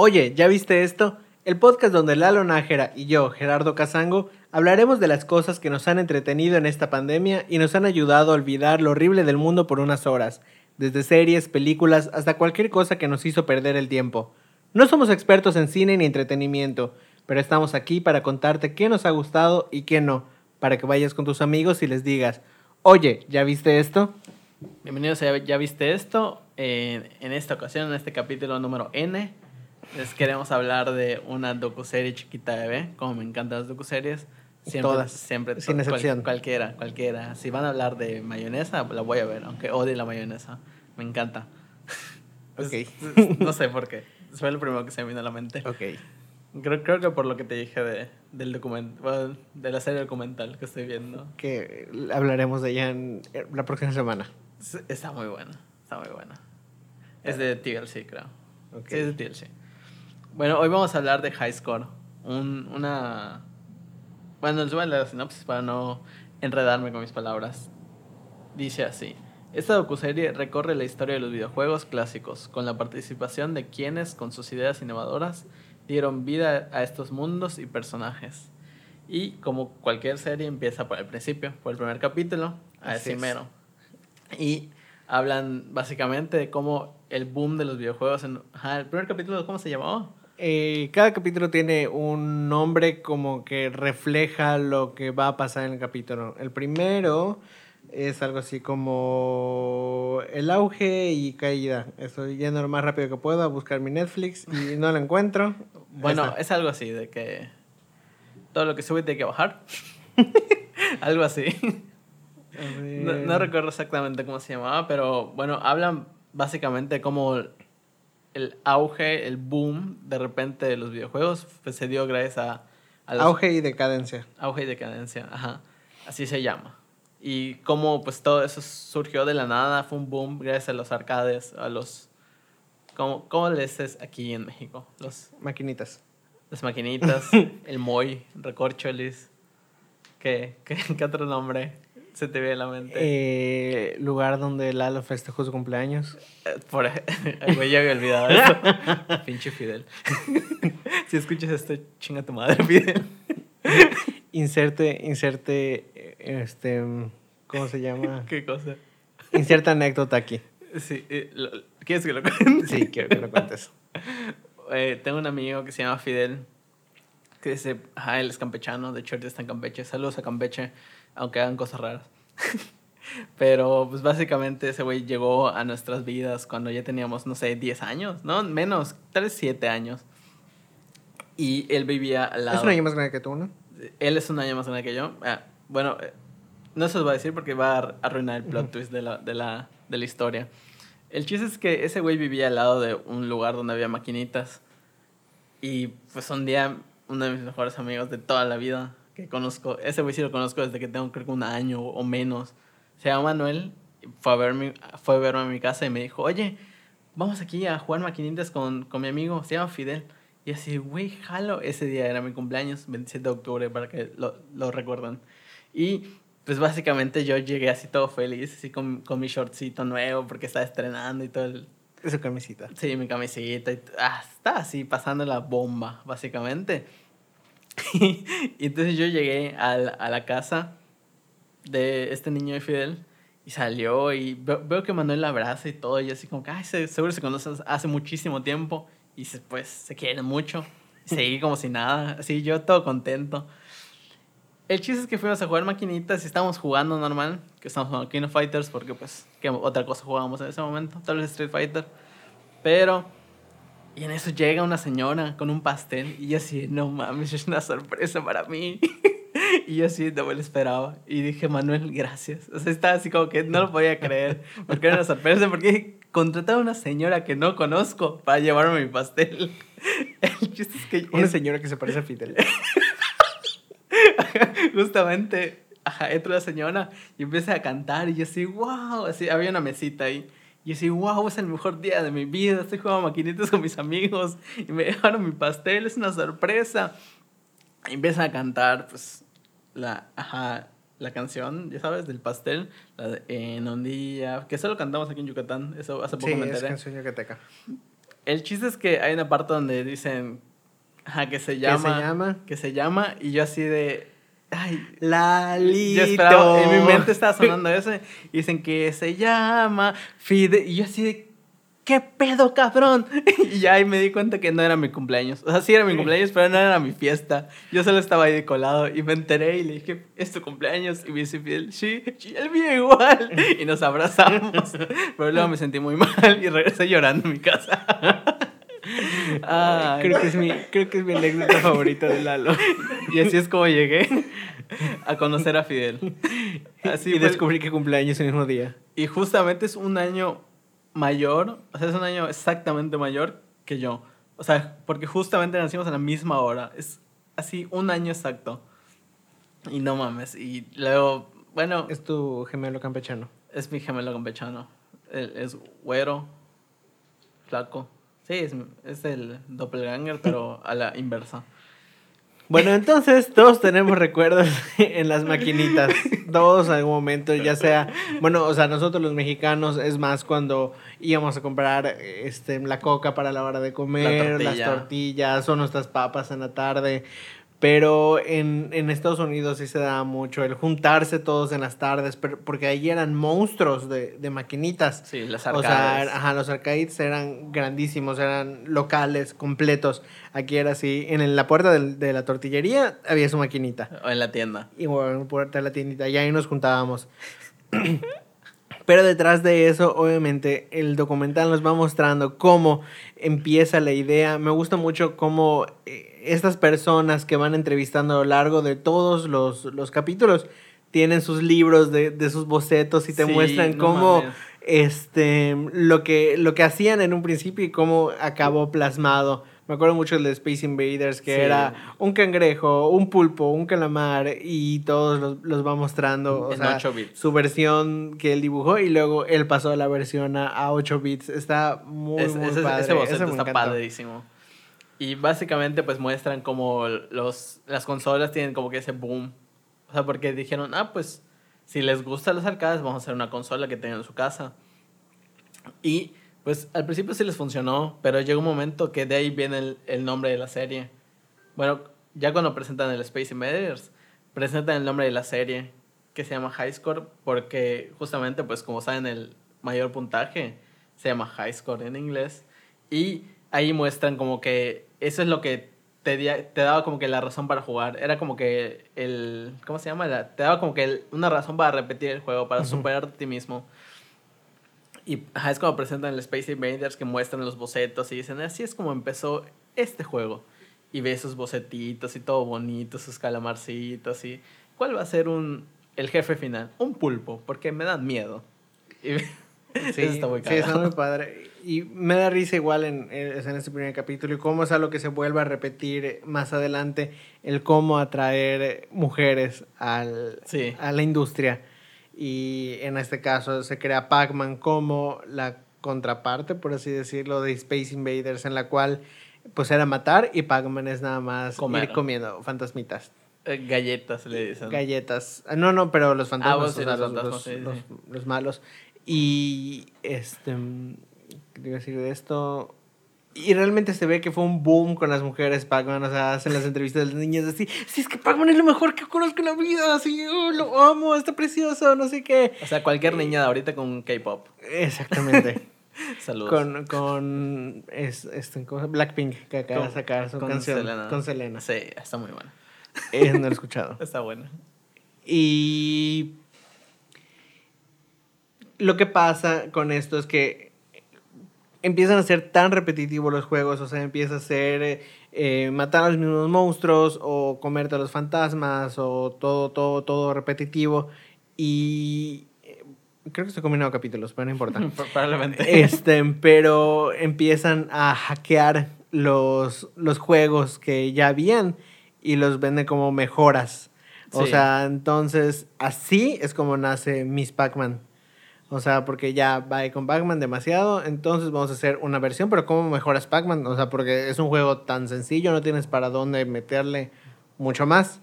Oye, ¿ya viste esto? El podcast donde Lalo Nájera y yo, Gerardo Casango, hablaremos de las cosas que nos han entretenido en esta pandemia y nos han ayudado a olvidar lo horrible del mundo por unas horas, desde series, películas, hasta cualquier cosa que nos hizo perder el tiempo. No somos expertos en cine ni entretenimiento, pero estamos aquí para contarte qué nos ha gustado y qué no, para que vayas con tus amigos y les digas, oye, ¿ya viste esto? Bienvenidos a ¿Ya viste esto? Eh, en esta ocasión, en este capítulo número N, les queremos hablar de una docuserie chiquita de B, como me encantan las docuseries. Siempre, Todas, siempre, sin cual- excepción. cualquiera, cualquiera. Si van a hablar de mayonesa, la voy a ver, aunque odie la mayonesa. Me encanta. Ok. Es- no sé por qué. Fue lo primero que se me vino a la mente. Ok. Creo, creo que por lo que te dije de, del documento, de la serie documental que estoy viendo. Que hablaremos de ella en eh, la próxima semana. Está muy buena, está muy buena. Es de TLC, creo. Ok. Sí, es de TLC. Bueno, hoy vamos a hablar de High Score. Un, una... Bueno, les voy a leer la sinopsis para no enredarme con mis palabras. Dice así. Esta docuserie recorre la historia de los videojuegos clásicos, con la participación de quienes, con sus ideas innovadoras, dieron vida a estos mundos y personajes. Y como cualquier serie empieza por el principio, por el primer capítulo, Así así es. mero. Y hablan básicamente de cómo el boom de los videojuegos en... Ajá, el primer capítulo, ¿cómo se llamaba? Eh, cada capítulo tiene un nombre como que refleja lo que va a pasar en el capítulo. El primero es algo así como el auge y caída. Estoy yendo lo más rápido que puedo a buscar mi Netflix y no lo encuentro. Bueno, está. es algo así, de que todo lo que sube tiene que bajar. algo así. No, no recuerdo exactamente cómo se llamaba, pero bueno, hablan básicamente cómo el auge, el boom de repente de los videojuegos pues, se dio gracias a, a los- Auge y decadencia. auge y decadencia, ajá, así se llama. Y cómo pues todo eso surgió de la nada, fue un boom gracias a los arcades, a los... ¿Cómo, cómo les es aquí en México? Los, Maquinitas. las maquinitas, el Moy, Recorcholis, ¿qué, qué, qué otro nombre se te viene a la mente? Eh, lugar donde Lalo festejó su cumpleaños. Eh, Por Ay, güey, ya había olvidado eso. Pinche Fidel. si escuchas esto, chinga tu madre, Fidel. Inserte, inserte, eh, este, ¿cómo se llama? ¿Qué cosa? Inserte anécdota aquí. Sí, eh, ¿quieres que lo cuente? Sí, quiero que lo cuentes. Eh, tengo un amigo que se llama Fidel, que dice, ajá, él es campechano, de hecho está en Campeche, saludos a Campeche, aunque hagan cosas raras. Pero pues básicamente ese güey llegó a nuestras vidas cuando ya teníamos, no sé, 10 años, ¿no? Menos, tal vez 7 años. Y él vivía al lado... Es un año más grande que tú, ¿no? Él es un año más grande que yo. Ah, bueno, eh, no se los voy a decir porque va a ar- arruinar el plot Ujú. twist de la, de, la, de la historia. El chiste es que ese güey vivía al lado de un lugar donde había maquinitas. Y pues un día, uno de mis mejores amigos de toda la vida que conozco, ese güey sí lo conozco desde que tengo creo que un año o menos. Se llama Manuel. Fue a, verme, fue a verme a mi casa y me dijo, oye, vamos aquí a jugar maquinitas con, con mi amigo, se llama Fidel. Y así, güey, jalo. Ese día era mi cumpleaños, 27 de octubre, para que lo, lo recuerden. Y pues básicamente yo llegué así todo feliz, así con, con mi shortcito nuevo, porque estaba estrenando y todo el... Su camisita. Sí, mi camisita. Y, ah, estaba así pasando la bomba, básicamente. y entonces yo llegué a la, a la casa de este niño de Fidel y salió y veo, veo que Manuel la abraza y todo. Y yo así como que, ay, se- seguro se conocen hace muchísimo tiempo y se, pues se quieren mucho. Y seguí como si nada, así yo todo contento. El chiste es que fuimos a jugar maquinitas y estábamos jugando normal, que estamos jugando King of Fighters porque pues, ¿qué otra cosa jugábamos en ese momento? Tal vez Street Fighter. Pero, y en eso llega una señora con un pastel y yo así, no mames, es una sorpresa para mí. y yo así no me lo esperaba. Y dije, Manuel, gracias. O sea, estaba así como que no lo podía creer porque era una sorpresa, porque contratar a una señora que no conozco para llevarme mi pastel. El chiste es que Una señora que se parece a Fidel. justamente ajá, entra la señora y empieza a cantar y yo así, wow, así había una mesita ahí. Y así, wow, es el mejor día de mi vida, estoy jugando maquinitas con mis amigos y me dejaron mi pastel, es una sorpresa. Y empieza a cantar, pues, la, ajá, la canción, ya sabes, del pastel, la de En un día, que solo cantamos aquí en Yucatán, eso hace poco Sí, me es enteré. canción yucateca. El chiste es que hay una parte donde dicen ajá, que se llama. ¿Qué se llama? Que se llama. Y yo así de. Ay. Lalito. Esperaba, en mi mente estaba sonando eso. Y dicen que se llama Fide. Y yo así de. ¿Qué pedo, cabrón? Y ya ahí me di cuenta que no era mi cumpleaños. O sea, sí era mi cumpleaños, pero no era mi fiesta. Yo solo estaba ahí de colado y me enteré y le dije, ¿es tu cumpleaños? Y me dice Fidel, sí, sí, el mío igual. Y nos abrazamos. Pero luego me sentí muy mal y regresé llorando a mi casa. Ay. Creo que, es mi, creo que es mi anécdota favorita de Lalo. Y así es como llegué a conocer a Fidel. Así y descubrí que cumpleaños el mismo día. Y justamente es un año mayor, o sea, es un año exactamente mayor que yo. O sea, porque justamente nacimos a la misma hora. Es así, un año exacto. Y no mames. Y luego, bueno, es, Es tu gemelo campechano. mi gemelo campechano. Él es güero, flaco. Sí, es, es el doppelganger, pero a la inversa. Bueno, entonces todos tenemos recuerdos en las maquinitas. Todos en algún momento, ya sea, bueno, o sea, nosotros los mexicanos es más cuando íbamos a comprar este, la coca para la hora de comer, las tortilla. tortillas o nuestras papas en la tarde. Pero en, en Estados Unidos sí se da mucho el juntarse todos en las tardes, pero- porque ahí eran monstruos de, de maquinitas. Sí, las O sea, arcades. ajá, los arcades eran grandísimos, eran locales, completos. Aquí era así, en la puerta del- de la tortillería había su maquinita. o en la tienda. Y bueno, en la puerta de la tiendita, y ahí nos juntábamos. Pero detrás de eso, obviamente, el documental nos va mostrando cómo empieza la idea. Me gusta mucho cómo eh, estas personas que van entrevistando a lo largo de todos los, los capítulos tienen sus libros de, de sus bocetos y te Sí, muestran no cómo mames. este, lo, que, lo que hacían en un principio y cómo acabó plasmado. Me acuerdo mucho del de Space Invaders, que Sí. era un cangrejo, un pulpo, un calamar y todos los, los va mostrando. O En sea, 8 bits. su versión que él dibujó y luego él pasó la versión a, a 8 bits. Está muy, Es- muy ese, padre. ese boceto Ese me está encantó. padrísimo. Y básicamente pues muestran como los, las consolas tienen como que ese boom. O sea, porque dijeron, ah, pues si les gustan los arcades, vamos a hacer una consola que tengan en su casa. Y pues al principio sí les funcionó, pero llegó un momento que de ahí viene el, el nombre de la serie. Bueno, ya cuando presentan el Space Invaders, presentan el nombre de la serie, que se llama High Score, porque justamente, pues como saben, el mayor puntaje se llama High Score en inglés. Y ahí muestran como que eso es lo que te, daba como que la razón para jugar. Era como que el... ¿Cómo se llama? La- te daba como que el- una razón para repetir el juego, para Ujú. superarte a ti mismo. Y ajá, es como presentan el Space Invaders que muestran los bocetos y dicen, así es como empezó este juego. Y ves sus bocetitos y todo bonito, sus calamarcitos y... ¿Cuál va a ser un, el jefe final? Un pulpo, porque me dan miedo. Y Sí, eso está muy sí, está muy padre. Y me da risa igual en, en este primer capítulo y cómo es algo que se vuelve a repetir más adelante, el cómo atraer mujeres al, Sí. a la industria. Y en este caso se crea Pac-Man como la contraparte, por así decirlo, de Space Invaders, en la cual pues era matar y Pac-Man es nada más Comer. ir comiendo fantasmitas. Eh, Galletas le dicen. Galletas. Ah, No, no, pero los fantasmas, vos sí, o sea, los los, fantasmas, los- sí, sí. los malos. Y este, mm, ¿qué te iba a decir de esto? Y realmente se ve que fue un boom con las mujeres Pac-Man, o sea, hacen las entrevistas de las niñas así, sí, es que Pac-Man es lo mejor que conozco en la vida, así, oh, lo amo, está precioso, no sé qué. O sea, cualquier niña de ahorita con K-pop. Exactamente. Saludos. con con es, este. Blackpink, que acaba de sacar su con canción Selena. con Selena. Sí, está muy buena. Eh, no lo he escuchado. Está buena. Y lo que pasa con esto es que empiezan a ser tan repetitivos los juegos, o sea, empieza a ser eh, matar a los mismos monstruos o comerte a los fantasmas o todo, todo, todo repetitivo. Y eh, creo que estoy combinando capítulos, pero no importa. Probablemente. Este, pero empiezan a hackear los, los juegos que ya habían y los venden como mejoras. O Sí. sea, entonces así es como nace Miss Pac-Man. O sea, porque ya va con Pac-Man demasiado, entonces vamos a hacer una versión, pero ¿cómo mejoras Pac-Man? O sea, porque es un juego tan sencillo, no tienes para dónde meterle mucho más.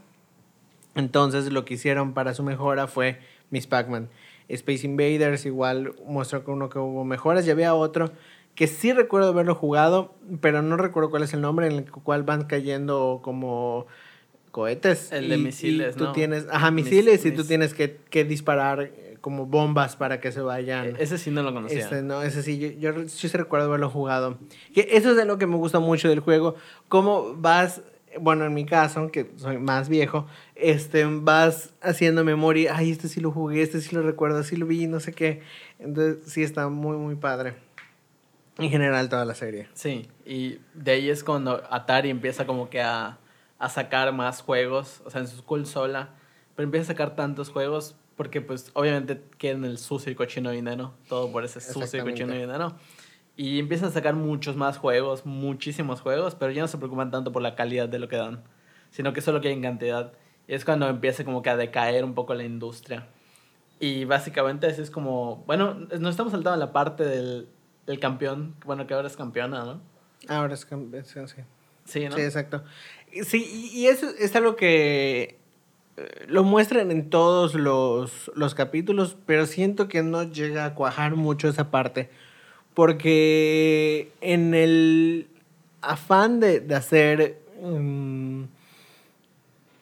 Entonces lo que hicieron para su mejora fue Miss Pac-Man. Space Invaders igual muestra que uno que hubo mejoras y había otro que sí recuerdo haberlo jugado, pero no recuerdo cuál es el nombre, en el cual van cayendo como cohetes. El de y- misiles, y tú ¿no? tienes, ajá, Mis- misiles y tú mis- tienes que, que disparar eh, como bombas para que se vayan. E- Ese sí no lo conocía. Este, no, ese sí, yo, yo sí recuerdo haberlo jugado. Que eso es de lo que me gusta mucho del juego. Cómo vas, bueno, en mi caso, que soy más viejo, este, vas haciendo memoria. Ay, este sí lo jugué, este sí lo recuerdo, sí lo vi, no sé qué. Entonces, sí está muy, muy padre. En general, toda la serie. Sí, y de ahí es cuando Atari empieza como que a, a sacar más juegos, o sea, en su consola, pero empieza a sacar tantos juegos porque pues obviamente quieren el sucio y cochino dinero, todo por ese sucio y cochino dinero. Y empiezan a sacar muchos más juegos, muchísimos juegos, pero ya no se preocupan tanto por la calidad de lo que dan, sino que solo quieren cantidad. Y es cuando empieza como que a decaer un poco la industria. Y básicamente así es como, bueno, nos estamos saltando la parte del, del campeón, bueno, que ahora es campeona, ¿no? Ahora es es- sí. Sí, ¿no? Sí, exacto. Sí, y eso es algo que lo muestran en todos los, los capítulos, pero siento que no llega a cuajar mucho esa parte. Porque en el afán de, de hacer mm,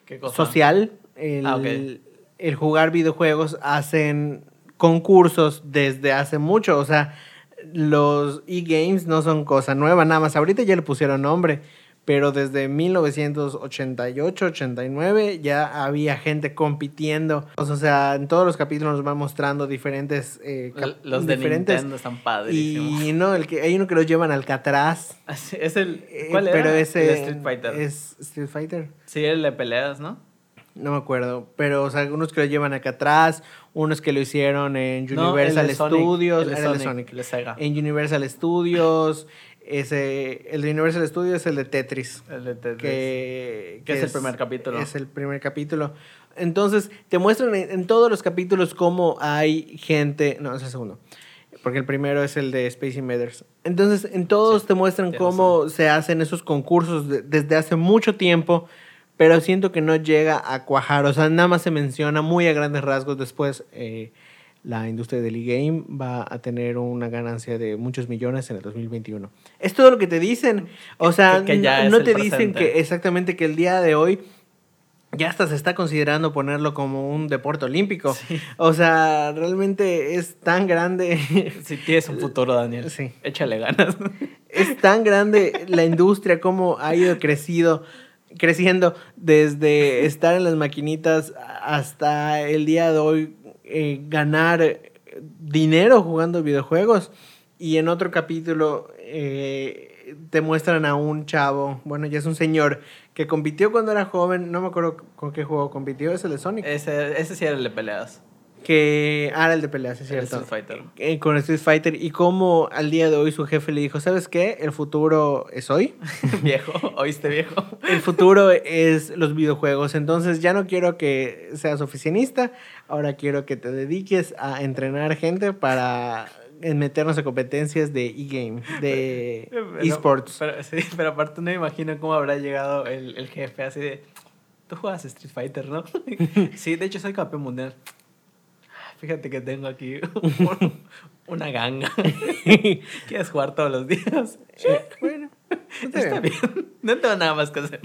¿Qué cosa? social, el, Ah, el jugar videojuegos, hacen concursos desde hace mucho. O sea, los e-games no son cosa nueva, nada más. Ahorita ya le pusieron nombre, pero desde 1988, 89 ya había gente compitiendo. O sea, en todos los capítulos nos van mostrando diferentes... eh, Los de diferentes Nintendo están padrísimos. y no, el que, hay uno que los llevan al Alcatraz. Así- Es el. eh, ¿Cuál era? Pero ese El Street Fighter. es Street Fighter. Sí, el de peleas, ¿no? No me acuerdo, pero o sea, algunos que lo llevan acá atrás, unos que lo hicieron en No, Universal el de Sonic, Studios, el de era el de Sonic, Sonic. el Sega. En Universal Studios, ese, el de Universal Studios es el de Tetris, El de Tetris. que, Que es el primer capítulo. Es el primer capítulo. Entonces, te muestran en, en todos los capítulos cómo hay gente, no, es el segundo, porque el primero es el de Space Invaders. Entonces, en todos Sí, te muestran cómo se hacen esos concursos de- desde hace mucho tiempo, pero siento que no llega a cuajar. O sea, nada más se menciona muy a grandes rasgos. Después, eh, la industria del e-game va a tener una ganancia de muchos millones en el 2021. Es todo lo que te dicen. O sea, Que- que ya no, te dicen presente. que exactamente que el día de hoy ya hasta se está considerando ponerlo como un deporte olímpico. Sí. O sea, realmente es tan grande. Sí, tienes un futuro, Daniel. Sí. Échale ganas. es tan grande la industria como ha ido crecido, creciendo desde estar en las maquinitas hasta el día de hoy eh, ganar dinero jugando videojuegos. Y en otro capítulo eh, te muestran a un chavo, bueno, ya es un señor, que compitió cuando era joven, no me acuerdo con qué juego compitió, es el de Sonic. Ese, ese sí era el de peleas. Que ah, era el de peleas, es El cierto. Street Fighter. Eh, con Street Fighter y cómo al día de hoy su jefe le dijo, ¿sabes qué? El futuro es hoy. viejo, ¿oíste viejo? El futuro es los videojuegos. Entonces ya no quiero que seas oficinista, ahora quiero que te dediques a entrenar gente para meternos a competencias de e-game, de Pero- esports. Pero, sí, pero aparte no me imagino cómo habrá llegado el, el jefe así de... Tú juegas Street Fighter, ¿no? sí, de hecho soy campeón mundial. Fíjate que tengo aquí un- una ganga. ¿Quieres jugar todos los días? bueno, Está bien. No tengo nada más que hacer.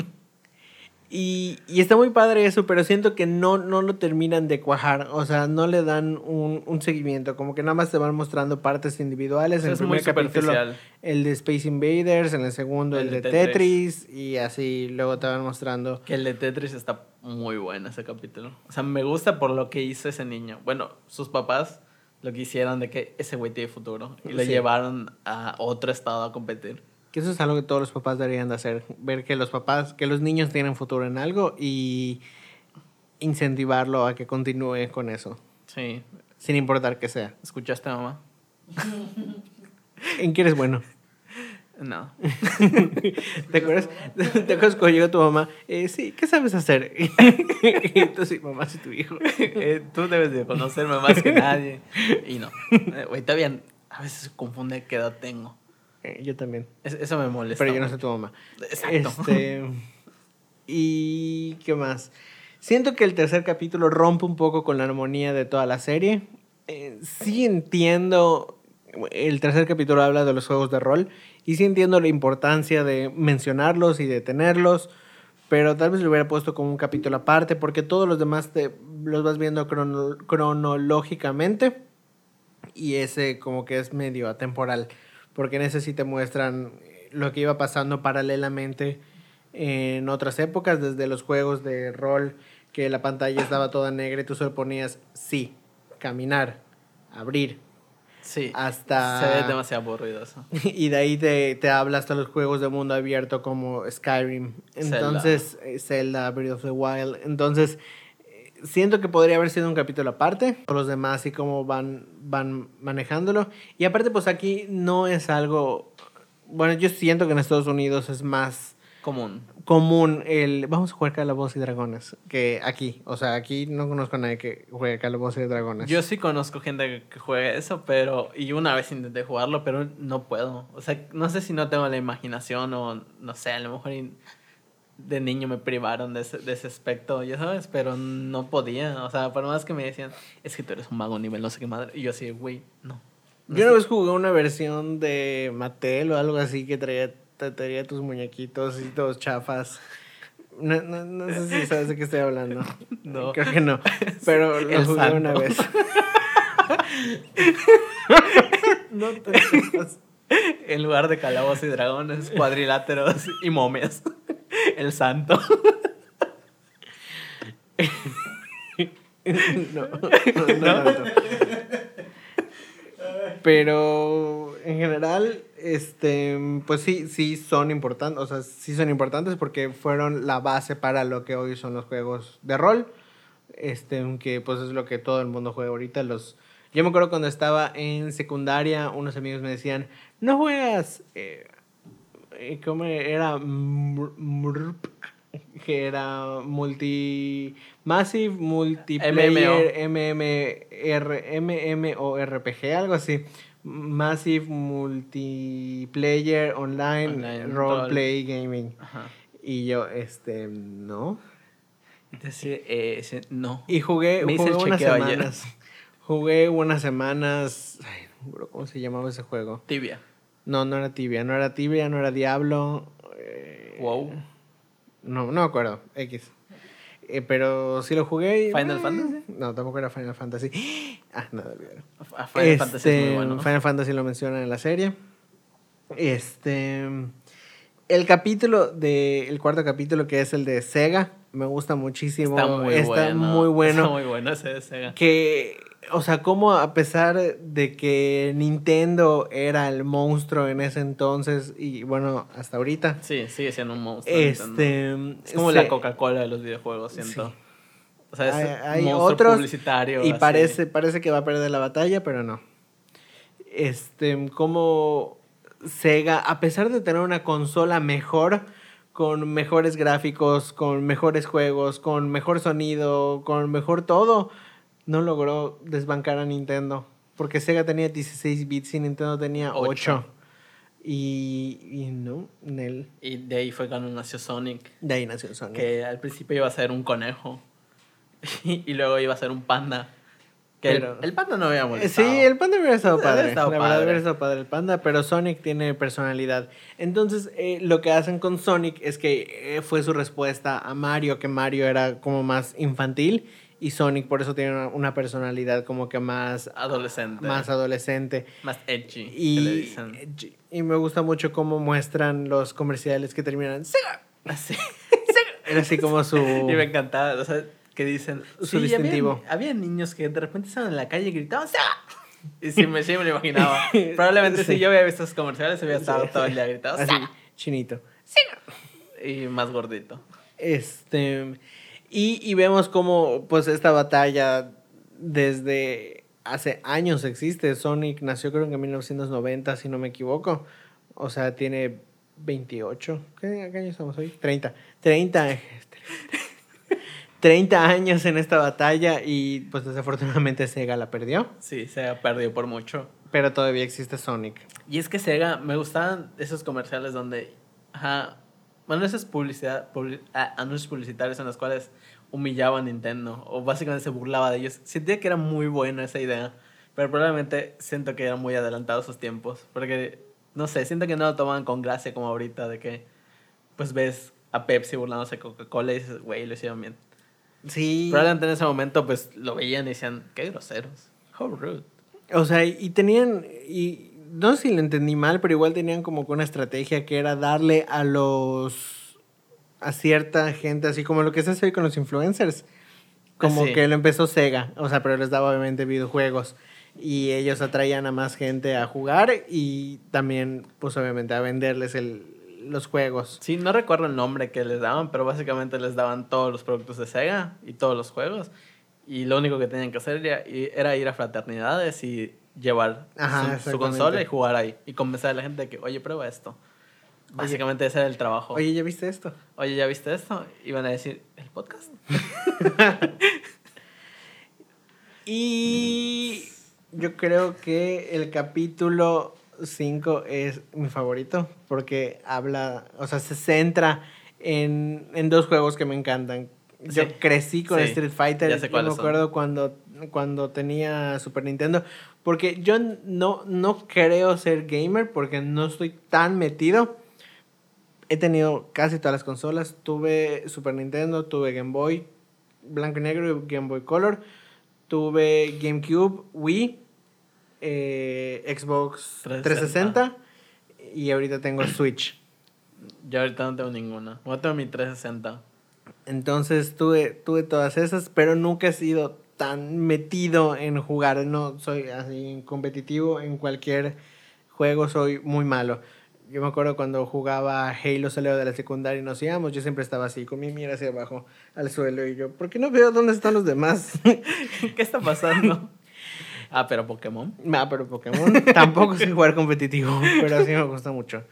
Y, y está muy padre eso, pero siento que no, no lo terminan de cuajar. O sea, no le dan un, un seguimiento. Como que nada más te van mostrando partes individuales. En el primer capítulo, el de Space Invaders. En el segundo, el, El de de Tetris. Y así luego te van mostrando. Que el de Tetris está muy bueno ese capítulo. O sea, me gusta por lo que hizo ese niño. Bueno, sus papás lo que hicieron de que ese güey tiene futuro. Y lo Sí. llevaron a otro estado a competir. Que eso es algo que todos los papás deberían de hacer. Ver que los papás, que los niños tienen futuro en algo y incentivarlo a que continúe con eso. Sí. Sin importar que sea. ¿Escuchaste, mamá? ¿En qué eres bueno? No. ¿Te acuerdas? ¿Te acuerdas cuando llegó tu mamá? Eh, sí, ¿qué sabes hacer? tú sí, mamá, soy tu hijo. Eh, tú debes de conocerme más que nadie. Y no. Eh, Güey, bien. A veces se confunde qué edad tengo. Eh, yo también. Es- eso me molesta. Pero yo no soy tu mamá. Exacto. Este, y qué más. Siento que el tercer capítulo rompe un poco con la armonía de toda la serie. Eh, sí entiendo el tercer capítulo habla de los juegos de rol y sí entiendo la importancia de mencionarlos y de tenerlos, pero tal vez lo hubiera puesto como un capítulo aparte porque todos los demás te los vas viendo crono- cronológicamente y ese como que es medio atemporal, porque en ese sí te muestran lo que iba pasando paralelamente en otras épocas, desde los juegos de rol que la pantalla estaba toda negra y tú solo ponías sí, caminar, abrir, Sí. hasta... Se ve demasiado aburrido eso. Y de ahí te, te habla hasta los juegos de mundo abierto como Skyrim. Entonces, eh, Zelda, Breath of the Wild. Entonces, eh, siento que podría haber sido un capítulo aparte. Los demás y cómo van, van manejándolo. Y aparte, pues aquí no es algo... Bueno, yo siento que en Estados Unidos es más Común. común el vamos a jugar Calabozos y Dragones que aquí. O sea, aquí no conozco a nadie que juegue Calabozos y Dragones. Yo sí conozco gente que- juega eso, pero... Y una vez intenté jugarlo, pero no puedo. O sea, no sé si no tengo la imaginación o... No sé, a lo mejor in- de niño me privaron de ese, de ese aspecto, ya sabes, pero no podía. O sea, por más que me decían, es que tú eres un mago nivel no sé qué madre. Y yo así, güey, no. No Yo una vez jugué una versión de Mattel o algo así que traía, traía tus muñequitos y todos chafas. No, no, no sé si sabes de qué estoy hablando. No. Creo que no. Pero lo El jugué santo. una vez. no te. En lugar de calabozos y dragones, cuadriláteros y momias. El santo. No, no. Pero en general, este, pues sí, sí son importantes, o sea, sí son importantes porque fueron la base para lo que hoy son los juegos de rol. Este, aunque pues es lo que todo el mundo juega ahorita. Los, yo me acuerdo cuando estaba en secundaria, unos amigos me decían, no juegas, eh, ¿cómo era? Que era multi massive multiplayer MMR MMORPG algo así massive multiplayer online, Online, roleplay gaming Ajá. y yo este no Entonces, eh, ese- no. y jugué, Me jugué unas ayer. semanas jugué unas semanas ay, no me acuerdo cómo se llamaba ese juego Tibia. No no era tibia no era tibia no era diablo eh, Wow. No, no me acuerdo. X. Eh, pero sí lo jugué. y- ¿Final eh, Fantasy? No, tampoco era Final Fantasy. Ah, nada, olvídalo. Ah, Final Fantasy es muy Este, bueno. Final Fantasy lo mencionan en la serie. Este. El capítulo de. El cuarto capítulo, que es el de Sega, me gusta muchísimo. Está muy bueno. muy bueno. Está muy bueno ese de Sega. Que. O sea, como a pesar de que Nintendo era el monstruo en ese entonces, y bueno, hasta ahorita. Sí, sigue siendo un monstruo. Este. Es como se- la Coca-Cola de los videojuegos, siento. Sí. O sea, es Hay- hay un monstruo otros publicitario. Y así. parece, parece que va a perder la batalla, pero no. Este, como Sega, a pesar de tener una consola mejor, con mejores gráficos, con mejores juegos, con mejor sonido, con mejor todo, no logró desbancar a Nintendo. Porque Sega tenía 16 bits y Nintendo tenía 8. Ocho. Y, y no, Nel. Y de ahí fue cuando nació Sonic. De ahí nació Sonic. Que al principio iba a ser un conejo. y luego iba a ser un panda. Que el- Pero- el, panda no había Eh, molestado. Sí, el panda hubiera estado Hubiera padre. estado la verdad padre. hubiera estado padre el panda, pero Sonic tiene personalidad. Entonces, eh, lo que hacen con Sonic es que eh, fue su respuesta a Mario, que Mario era como más infantil y Sonic por eso tiene una, una personalidad como que más, Adolescente. más adolescente. Más edgy. Y, dicen. y me gusta mucho cómo muestran los comerciales que terminan. "Sega". Así. Era así como su... Y me encantaba, o sea, que dicen... Su sí, distintivo. Había, había niños que de repente estaban en la calle y gritaban ¡Sega! Y sí me, sí me lo imaginaba. Probablemente Sí. si yo había visto esos comerciales, hubiera estado todo el día gritando Así, chinito. Y más gordito. Este. Y, y vemos cómo, pues, esta batalla desde hace años existe. Sonic nació, creo que en 1990, si no me equivoco. O sea, tiene 28. ¿Qué, qué años estamos hoy? 30. 30. 30 años en esta batalla y, pues, desafortunadamente Sega la perdió. Sí, se ha perdido por mucho. Pero todavía existe Sonic. Y es que Sega, me gustaban esos comerciales donde, ajá, bueno, esas publicidad, publi- ah, anuncios publicitarios en los cuales humillaba a Nintendo o básicamente se burlaba de ellos. Sentía que era muy buena esa idea, Pero probablemente siento que eran muy adelantados sus tiempos. Porque, no sé, siento que no lo toman con gracia como ahorita, de que, pues ves a Pepsi burlándose de Coca-Cola y dices, güey, lo hicieron bien. Sí. Probablemente en ese momento, pues lo veían y decían, qué groseros. How rude. O sea, y tenían, y no sé si lo entendí mal, pero igual tenían como que una estrategia que era darle a los, a cierta gente, así como lo que se hace hoy con los influencers. Como Sí. que lo empezó Sega, o sea, pero les daba obviamente videojuegos. Y ellos atraían a más gente a jugar y también, pues obviamente, a venderles el, los juegos. Sí, no recuerdo el nombre que les daban, pero básicamente les daban todos los productos de Sega y todos los juegos. Y lo único que tenían que hacer era, era ir a fraternidades y llevar Ajá, su- su, consola y jugar ahí. Y convencer a la gente de que, oye, prueba esto. Básicamente ese era el trabajo. Oye, ¿ya viste esto? Oye, ¿ya viste esto? Iban a decir, ¿el podcast? Y yo creo que el capítulo 5 es mi favorito porque habla, o sea, se centra en, en dos juegos que me encantan. Yo Sí, crecí con sí, Street Fighter. ya sé yo me son. acuerdo cuando, cuando tenía Super Nintendo. Porque yo no, no creo ser gamer porque no estoy tan metido. He tenido casi todas las consolas. Tuve Super Nintendo, tuve Game Boy, blanco y negro y Game Boy Color. Tuve GameCube, Wii, eh, Xbox 360 y ahorita tengo Switch. Yo ahorita no tengo ninguna. Yo tengo mi 360. Entonces tuve, tuve todas esas, pero nunca he sido tan metido en jugar. No soy así competitivo en cualquier juego, soy muy malo. Yo me acuerdo cuando jugaba Halo Saleo de la secundaria y nos íbamos, yo siempre estaba así, con mi mira hacia abajo al suelo y yo, ¿por qué no veo dónde están los demás? ¿Qué está pasando? ah, pero Pokémon. Ah, pero Pokémon tampoco sé jugar competitivo, pero sí me gusta mucho.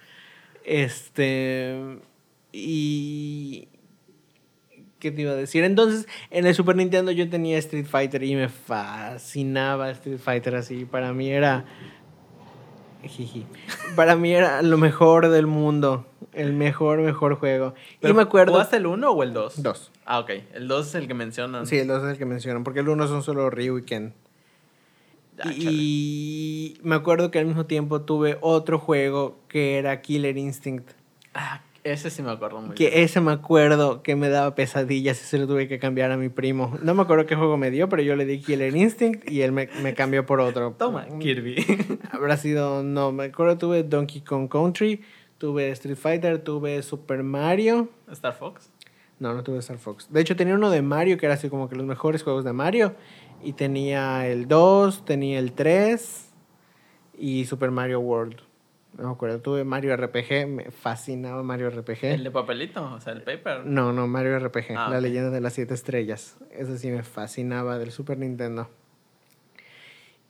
Este. Y. ¿Qué te iba a decir? Entonces, en el Super Nintendo yo tenía Street Fighter y me fascinaba Street Fighter así. Para mí era. Jiji. Para mí era lo mejor del mundo. El mejor, mejor juego. Y Pero, me acuerdo. ¿Jugaste el 1 o el 2? Dos. Ah, ok. El 2 es el que mencionan. Sí, el dos es el que mencionan. Porque el uno son solo Ryu y Ken. Ah. Y me acuerdo que al mismo tiempo tuve otro juego que era Killer Instinct. Ah, ese sí me acuerdo muy Que bien. ese me acuerdo que me daba pesadillas y se lo tuve que cambiar a mi primo. No me acuerdo qué juego me dio, pero yo le di Killer Instinct y él me, me cambió por otro. Toma, Kirby. Habrá sido, no, me acuerdo tuve Donkey Kong Country, tuve Street Fighter, tuve Super Mario. Star Fox. No, no tuve Star Fox. De hecho, tenía uno de Mario que era así como que los mejores juegos de Mario. Y tenía el 2, tenía el 3 y Super Mario World. No me acuerdo. Tuve Mario RPG, me fascinaba Mario RPG. El de papelito, o sea, el paper. No, no, Mario RPG, Ah, la leyenda de las siete estrellas. Eso sí me fascinaba del Super Nintendo.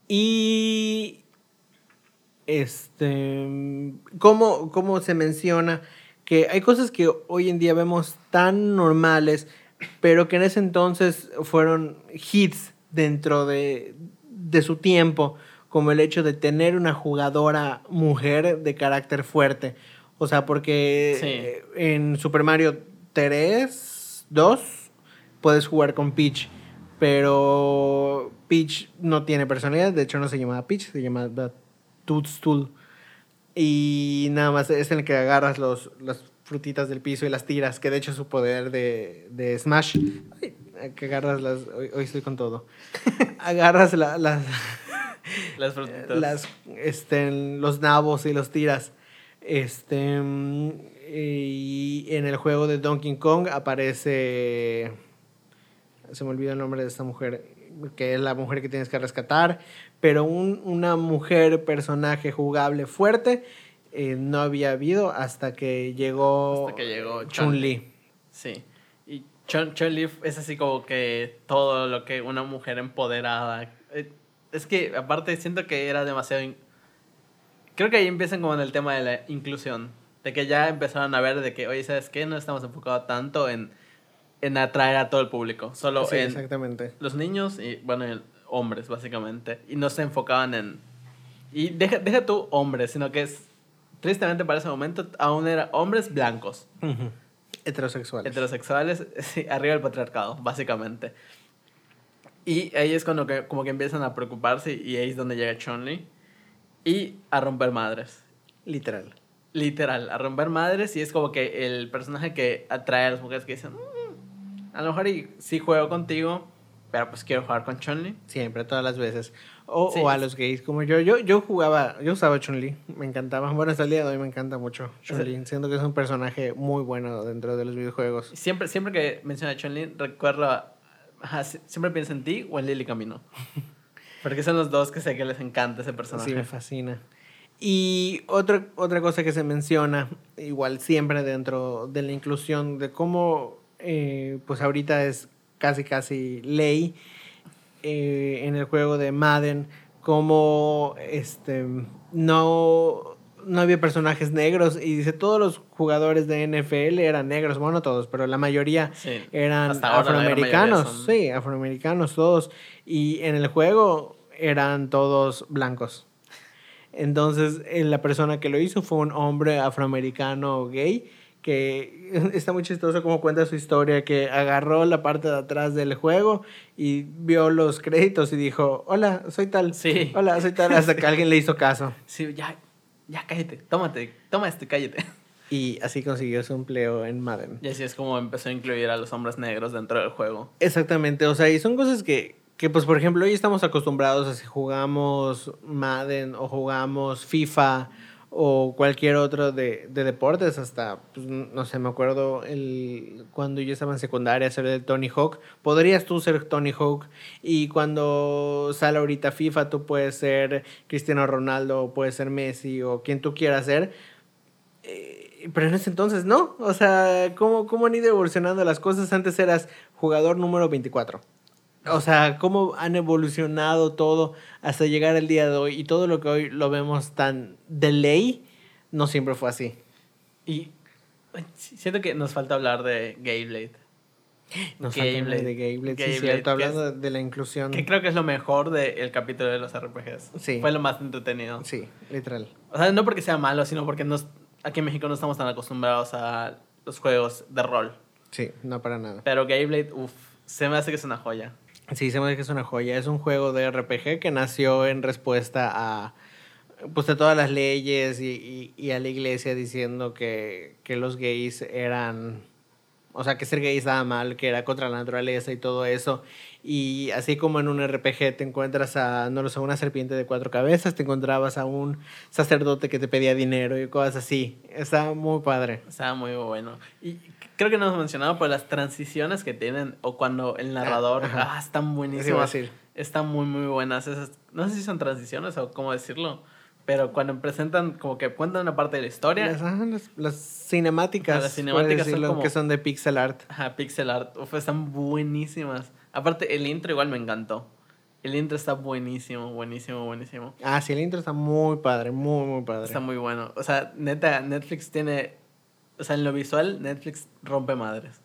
Y. Este. ¿Cómo, cómo se menciona que hay cosas que hoy en día vemos tan normales, pero que en ese entonces fueron hits dentro de, de su tiempo, como el hecho de tener una jugadora mujer de carácter fuerte. O sea, porque Sí. eh, en Super Mario 3, 2, puedes jugar con Peach, pero Peach no tiene personalidad, de hecho no se llama Peach, se llama The Toadstool. Y nada más es en el que agarras los, las frutitas del piso y las tiras, que de hecho es su poder de, de Smash. Ay, que agarras las... Hoy, hoy estoy con todo. agarras la- las, Las frutitas. las, este, los nabos y los tiras. Este, y en el juego de Donkey Kong aparece... Se me olvida el nombre de esta mujer, que es la mujer que tienes que rescatar, pero un- una mujer, personaje jugable fuerte, eh, no había habido hasta que llegó, Hasta que llegó Chun-Li. Sí. Y Chun, Chun-Li es así como que todo lo que una mujer empoderada. eh, Es que aparte siento que era demasiado... in- Creo que ahí empiezan como en el tema de la inclusión. De que ya empezaron a ver de que, oye, ¿sabes qué? No estamos enfocados tanto en, en atraer a todo el público. Solo Sí, en exactamente. los niños y, bueno, el- hombres, básicamente. Y no se enfocaban en... Y deja, deja tú hombres, sino que es... Tristemente para ese momento aún eran hombres blancos. Heterosexuales. heterosexuales, sí, arriba del patriarcado, básicamente. Y ahí es cuando que, como que empiezan a preocuparse y ahí es donde llega Chun-Li. Y a romper madres. Literal. Literal, a romper madres y es como que el personaje que atrae a las mujeres que dicen, "Mm, a lo mejor y, sí juego contigo, pero pues quiero jugar con Chun-Li. Siempre, todas las veces. O, Sí. o a los gays como yo. Yo, yo jugaba, yo usaba Chun-Li, me encantaba. Bueno, hasta el día de hoy me encanta mucho Chun-Li. Siento que es un personaje muy bueno dentro de los videojuegos. Siempre, siempre que menciona a Chun-Li, recuerdo, a- ajá, si- siempre pienso en ti o en Lily Camino. Porque son los dos que sé que les encanta ese personaje. Sí, me fascina. Y otra, otra cosa que se menciona, igual siempre dentro de la inclusión, de cómo, eh, pues ahorita es casi, casi ley eh, en el juego de Madden, cómo este, no, no había personajes negros. Y dice, todos los jugadores de NFL eran negros, bueno, no todos, pero la mayoría Sí. eran Hasta afroamericanos, mayoría son- sí, afroamericanos todos. Y en el juego eran todos blancos. Entonces, eh, la persona que lo hizo fue un hombre afroamericano gay que está muy chistoso como cuenta su historia, que agarró la parte de atrás del juego y vio los créditos y dijo, hola, soy tal. Sí. Hola, soy tal, hasta que alguien le hizo caso. Sí, ya, ya cállate, tómate, toma este, cállate. Y así consiguió su empleo en Madden. Y así es como empezó a incluir a los hombres negros dentro del juego. Exactamente, o sea, y son cosas que, que pues por ejemplo hoy estamos acostumbrados a si jugamos Madden o jugamos FIFA o cualquier otro de, de deportes, hasta, pues, no sé, me acuerdo el, cuando yo estaba en secundaria, ser de Tony Hawk, podrías tú ser Tony Hawk y cuando sale ahorita FIFA tú puedes ser Cristiano Ronaldo, puedes ser Messi o quien tú quieras ser. Eh, pero en ese entonces no. O sea, ¿cómo, ¿cómo han ido evolucionando las cosas? Antes eras jugador número 24. O sea, cómo han evolucionado todo hasta llegar al día de hoy y todo lo que hoy lo vemos tan de ley, no siempre fue así. Y sí, siento que nos falta hablar de Gayblade. Nos falta hablar de Gayblade, sí, Gayblade, cierto, que hablando de la inclusión. Que creo que es lo mejor del capítulo de los RPGs. Sí. Fue lo más entretenido. Sí, literal. O sea, no porque sea malo, sino porque nos, aquí en México no estamos tan acostumbrados a los juegos de rol. Sí, no para nada. Pero Gayblade, uff, se me hace que es una joya. Sí, se me que es una joya. Es un juego de RPG que nació en respuesta a pues todas las leyes y, y- y a la iglesia diciendo que, que los gays eran, o sea, que ser gay estaba mal, que era contra la naturaleza y todo eso. Y así como en un RPG te encuentras a, no lo sé, una serpiente de cuatro cabezas, te encontrabas a un sacerdote que te pedía dinero y cosas así. Está muy padre. Estaba muy bueno. Creo que no hemos mencionado, pero las transiciones que tienen, o cuando el narrador, ajá. ah, están buenísimas. Están muy, muy buenas. Esas, no sé si son transiciones o cómo decirlo, pero cuando presentan, como que cuentan una parte de la historia, Las, las, las cinemáticas, las cinemáticas son decirlo, como- que son de pixel art. Ajá, pixel art, uf, están buenísimas. Aparte, el intro igual me encantó. El intro está buenísimo, buenísimo, buenísimo. Ah, sí, el intro está muy padre, muy, muy padre. Está muy bueno. O sea, neta, Netflix tiene... O sea, en lo visual, Netflix rompe madres.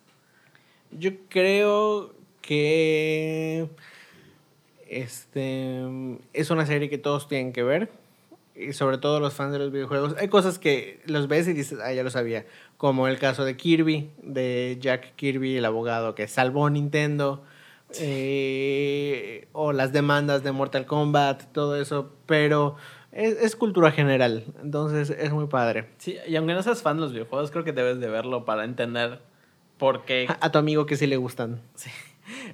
Yo creo que este es una serie que todos tienen que ver. Y sobre todo los fans de los videojuegos. Hay cosas que los ves y dices, ah, ya lo sabía. Como el caso de Kirby, de Jack Kirby, el abogado que salvó Nintendo. eh, o las demandas de Mortal Kombat, todo eso. Pero es, es cultura general. Entonces es muy padre. Sí, y aunque no seas fan de los videojuegos, creo que debes de verlo para entender por qué... A, a tu amigo que sí le gustan. Sí.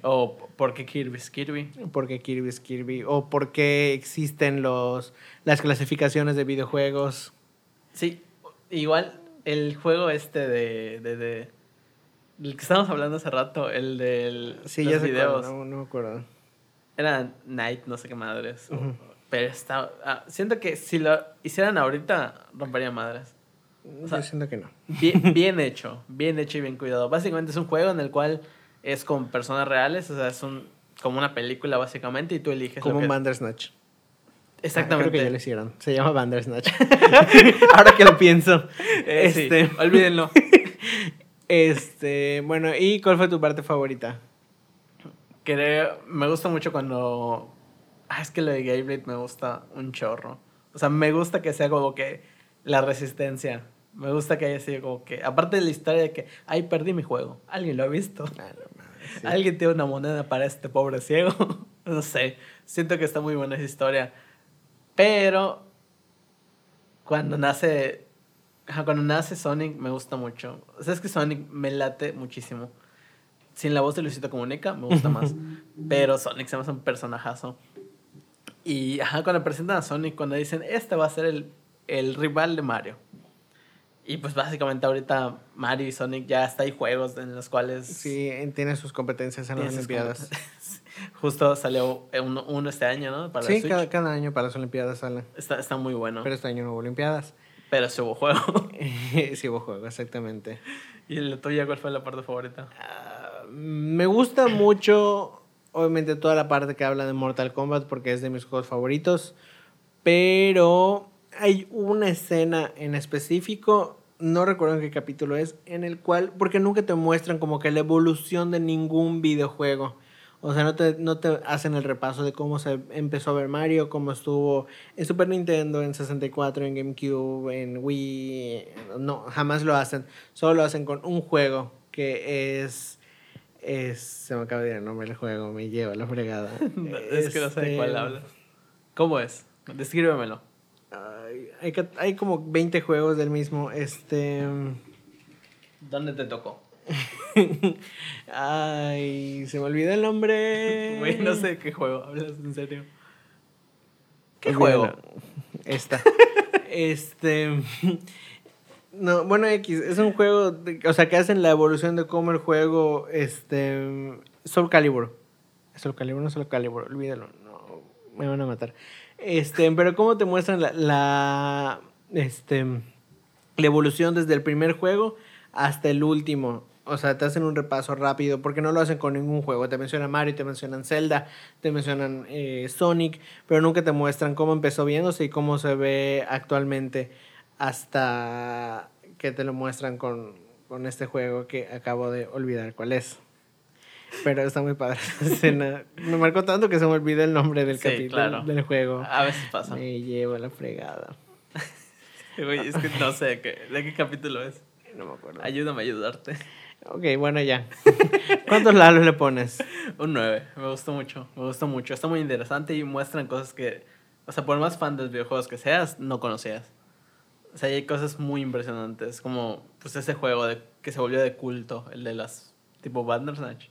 O por qué Kirby es Kirby. porque Kirby es Kirby o por qué existen los las clasificaciones de videojuegos. Sí, igual el juego este de... de, de el que estábamos hablando hace rato, el del Sí, los ya videos. no, no me acuerdo. Era Night, no sé qué madres. o- Ujú. Pero está... ah, siento que si lo hicieran ahorita, rompería madres. O sea, Yo siento que no. Bien, bien hecho, bien hecho y bien cuidado. Básicamente es un juego en el cual es con personas reales, o sea, es un, como una película básicamente y tú eliges Como un que... Bandersnatch. Exactamente. Ah, creo que ya lo hicieron. Se llama Bandersnatch. Ahora que lo pienso. Eh, sí, este, olvídenlo. este, bueno, ¿y cuál fue tu parte favorita? Creo, me gusta mucho cuando... Ah, es que lo de Gayblade me gusta un chorro. O sea, me gusta que sea como que la resistencia. Me gusta que haya sido como que... Aparte de la historia de que, ay, perdí mi juego. ¿Alguien lo ha visto? Ah, no mames. Alguien tiene una moneda para este pobre ciego. no sé. Siento que está muy buena esa historia. Pero cuando nace. Cuando nace Sonic me gusta mucho. O sea, es que Sonic me late muchísimo. Sin la voz de Luisito Comunica me gusta más. pero Sonic se me hace un personajazo. Y ajá, cuando presentan a Sonic, cuando dicen, este va a ser el, el rival de Mario. Y pues básicamente ahorita Mario y Sonic ya está hay juegos en los cuales... Sí, tienen sus competencias en las Olimpiadas. Justo salió uno, uno, este año, ¿no? Para sí, cada, cada, año para las Olimpiadas sale. Está, está muy bueno. Pero este año no hubo Olimpiadas. Pero sí hubo juego. sí hubo juego, exactamente. ¿Y el tuyo cuál fue la parte favorita? Uh, me gusta mucho, obviamente, toda la parte que habla de Mortal Kombat porque es de mis juegos favoritos. Pero hay una escena en específico no recuerdo en qué capítulo es, en el cual, porque nunca te muestran como que la evolución de ningún videojuego. O sea, no te, no te hacen el repaso de cómo se empezó a ver Mario, cómo estuvo en Super Nintendo, en 64, en GameCube, en Wii. No, jamás lo hacen. Solo lo hacen con un juego que es... es se me acaba de ir el nombre del juego, me lleva la fregada. es que no sé de cuál este, hablas. ¿Cómo es? Descríbemelo hay, hay como 20 juegos del mismo. Este. ¿Dónde te tocó? Ay, se me olvida el nombre. Güey, no sé qué juego. Hablas en serio. ¿Qué juego? Esta. este. No, bueno, X, es un juego, o sea, que hacen la evolución de cómo el juego, este, Soul Calibur. Soul Calibur, no Soul Calibur, olvídalo, no, me van a matar. Este, pero cómo te muestran la, la, este, la evolución desde el primer juego hasta el último. O sea, te hacen un repaso rápido porque no lo hacen con ningún juego. Te mencionan Mario, te mencionan Zelda, te mencionan eh, Sonic, pero nunca te muestran cómo empezó viéndose y cómo se ve actualmente hasta que te lo muestran con, con este juego que acabo de olvidar cuál es. Pero está muy padre esa escena. Me marcó tanto que se me olvida el nombre del capítulo del juego. A veces pasa. Me llevo la fregada. Güey, es que no sé ¿de qué capítulo es. No me acuerdo. Ayúdame a ayudarte. Ok, bueno, ya. ¿Cuántos lalos le pones? Un 9. Me gustó mucho. Me gustó mucho. Está muy interesante y muestran cosas que, o sea, por más fan de los videojuegos que seas, no conocías. O sea, hay cosas muy impresionantes, como pues ese juego de, que se volvió de culto, el de las tipo Bandersnatch.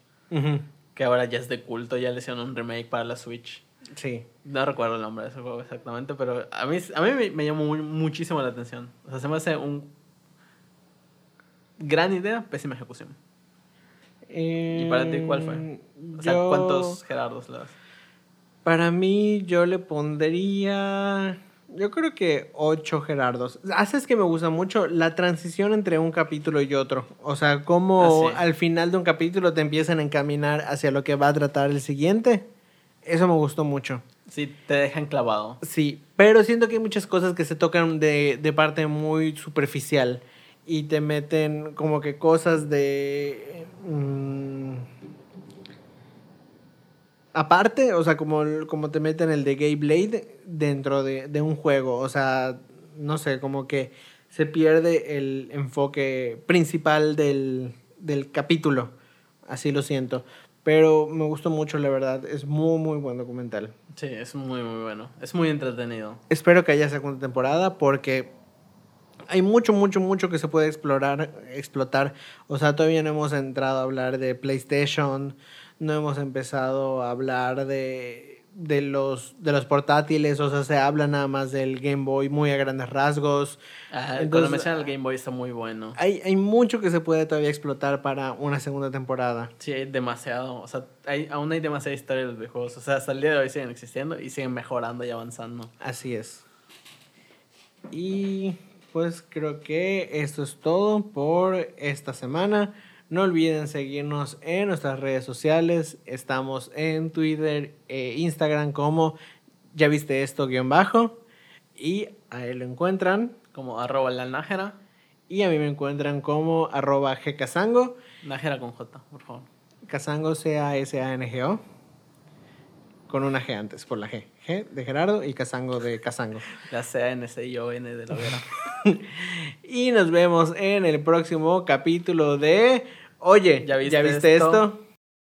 Que ahora ya es de culto, ya le hicieron un remake para la Switch. Sí. No recuerdo el nombre de ese juego exactamente, pero a mí, a mí me, llamó muchísimo la atención. O sea, se me hace un gran idea, pésima ejecución. ¿Y para ti cuál fue? O sea, ¿cuántos Gerardos le das? Para mí yo le pondría yo creo que ocho Gerardos. Haces que me gusta mucho la transición entre un capítulo y otro. O sea, cómo ah, al final de un capítulo te empiezan a encaminar hacia lo que va a tratar el siguiente. Eso me gustó mucho. Sí, te dejan clavado. Sí, pero siento que hay muchas cosas que se tocan de, de parte muy superficial y te meten como que cosas de... Mm, aparte, o sea, como, como te meten el de Gay Blade dentro de, un juego, o sea, no sé, como que se pierde el enfoque principal del, capítulo, así lo siento. Pero me gustó mucho, la verdad. Es muy, muy buen documental. Sí, es muy, muy bueno. Es muy entretenido. Espero que haya segunda temporada porque hay mucho, mucho, mucho que se puede explorar, explotar. O sea, todavía no hemos entrado a hablar de PlayStation, no hemos empezado a hablar de, de, los, de los portátiles, o sea, se habla nada más del Game Boy muy a grandes rasgos. Ajá, cuando mencionan el Game Boy está muy bueno. Hay, hay mucho que se puede todavía explotar para una segunda temporada. Sí, hay demasiado. O sea, hay, aún hay demasiada historia de los videojuegos. O sea, hasta el día de hoy siguen existiendo y siguen mejorando y avanzando. Así es. Y pues creo que esto es todo por esta semana. No olviden seguirnos en nuestras redes sociales. Estamos en Twitter e Instagram como ya viste esto guion bajo. Y ahí lo encuentran. Como arroba la nájera. Y a mí me encuentran como arroba gcasango. Nájera con J, por favor. Casango C-A-S-A-N-G-O. Con una G antes, por la G. G de Gerardo y Casango de Casango. La C-A-N-C-I-O-N de la Vera. y nos vemos en el próximo capítulo de Oye, ¿ya viste, esto?